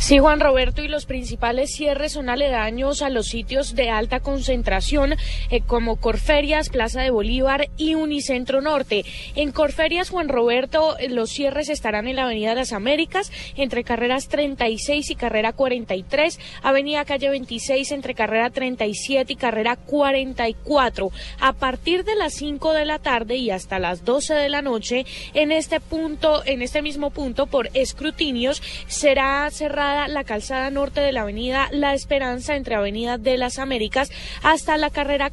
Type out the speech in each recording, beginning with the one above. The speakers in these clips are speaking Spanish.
Sí, Juan Roberto, y los principales cierres son aledaños a los sitios de alta concentración eh, como Corferias, Plaza de Bolívar y Unicentro Norte. En Corferias, Juan Roberto, eh, los cierres estarán en la Avenida de las Américas entre carreras 36 y carrera 43, Avenida Calle 26 entre carrera 37 y carrera 44. A partir de las 5 de la tarde y hasta las 12 de la noche, en este punto, en este mismo punto, por escrutinios, será la calzada norte de la Avenida La Esperanza entre Avenida de las Américas hasta la carrera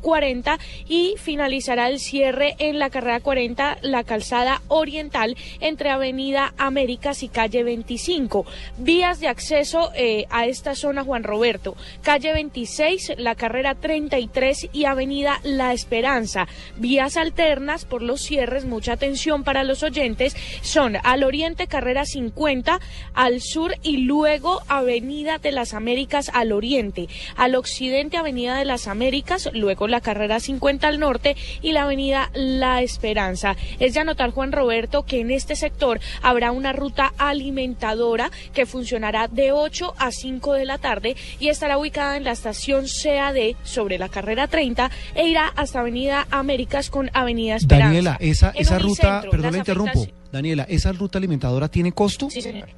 40 eh, y finalizará el cierre en la carrera 40, la calzada oriental entre Avenida Américas y calle 25. Vías de acceso eh, a esta zona Juan Roberto, calle 26, la carrera 33 y Avenida La Esperanza. Vías alternas por los cierres, mucha atención para los oyentes, son al oriente carrera 50, al sur y luego Avenida de las Américas al oriente, al occidente Avenida de las Américas, luego la carrera 50 al norte y la Avenida La Esperanza. Es de anotar, Juan Roberto, que en este sector habrá una ruta alimentadora que funcionará de 8 a 5 de la tarde y estará ubicada en la estación CAD sobre la carrera 30 e irá hasta Avenida Américas con Avenida Esperanza. Daniela, esa, esa ruta, perdón, la interrumpo. Daniela, ¿esa ruta alimentadora tiene costo? Sí, señor.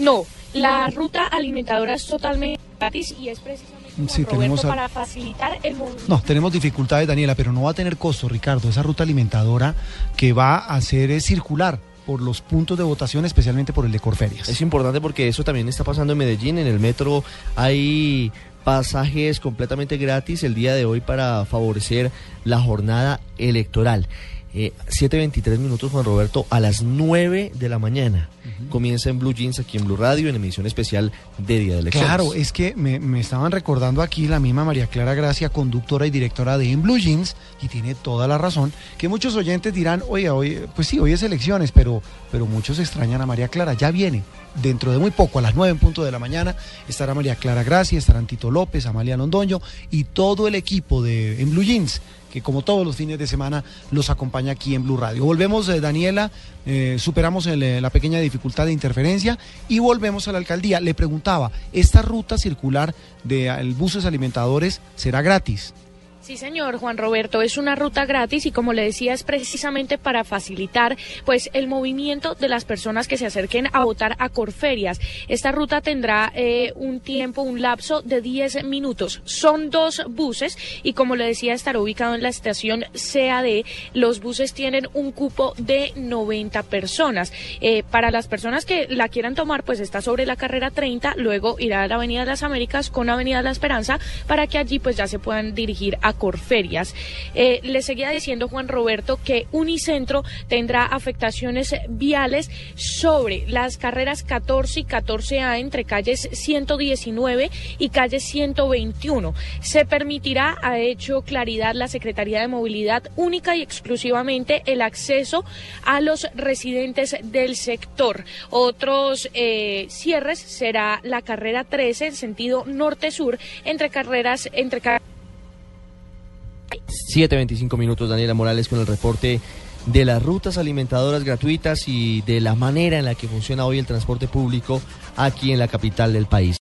No, la ruta alimentadora es totalmente gratis y es precisamente sí, tenemos para facilitar el movimiento. No, tenemos dificultades, Daniela, pero no va a tener costo, Ricardo. Esa ruta alimentadora que va a ser es circular por los puntos de votación, especialmente por el de Corferias. Es importante porque eso también está pasando en Medellín. En el metro hay pasajes completamente gratis el día de hoy para favorecer la jornada electoral. 7.23 eh, minutos, Juan Roberto, a las 9 de la mañana. Comienza en Blue Jeans, aquí en Blue Radio, en emisión especial de Día de Elecciones. Claro, es que me, estaban recordando aquí la misma María Clara Gracia, conductora y directora de En Blue Jeans, y tiene toda la razón, que muchos oyentes dirán, oye, hoy, pues sí, hoy es elecciones, pero, pero muchos extrañan a María Clara, ya viene. Dentro de muy poco, a las 9 en punto de la mañana, estará María Clara Gracia, estarán Tito López, Amalia Londoño y todo el equipo de En Blue Jeans que como todos los fines de semana los acompaña aquí en Blue Radio. Volvemos, eh, Daniela, eh, superamos eh, la pequeña dificultad de interferencia y volvemos a la alcaldía. Le preguntaba, ¿esta ruta circular de buses alimentadores será gratis? Sí, señor Juan Roberto, es una ruta gratis y como le decía es precisamente para facilitar pues el movimiento de las personas que se acerquen a votar a Corferias. Esta ruta tendrá eh, un tiempo, un lapso de 10 minutos. Son dos buses y como le decía estará ubicado en la estación CAD. Los buses tienen un cupo de 90 personas. Eh, para las personas que la quieran tomar pues está sobre la carrera 30, luego irá a la Avenida de las Américas con Avenida de la Esperanza para que allí pues ya se puedan dirigir a Corferias. Eh, le seguía diciendo Juan Roberto que Unicentro tendrá afectaciones viales sobre las carreras 14 y 14A entre calles 119 y calle 121. Se permitirá, ha hecho claridad la Secretaría de Movilidad, única y exclusivamente el acceso a los residentes del sector. Otros eh, cierres será la carrera 13 en sentido norte-sur entre carreras entre 7.25 minutos, Daniela Morales, con el reporte de las rutas alimentadoras gratuitas y de la manera en la que funciona hoy el transporte público aquí en la capital del país.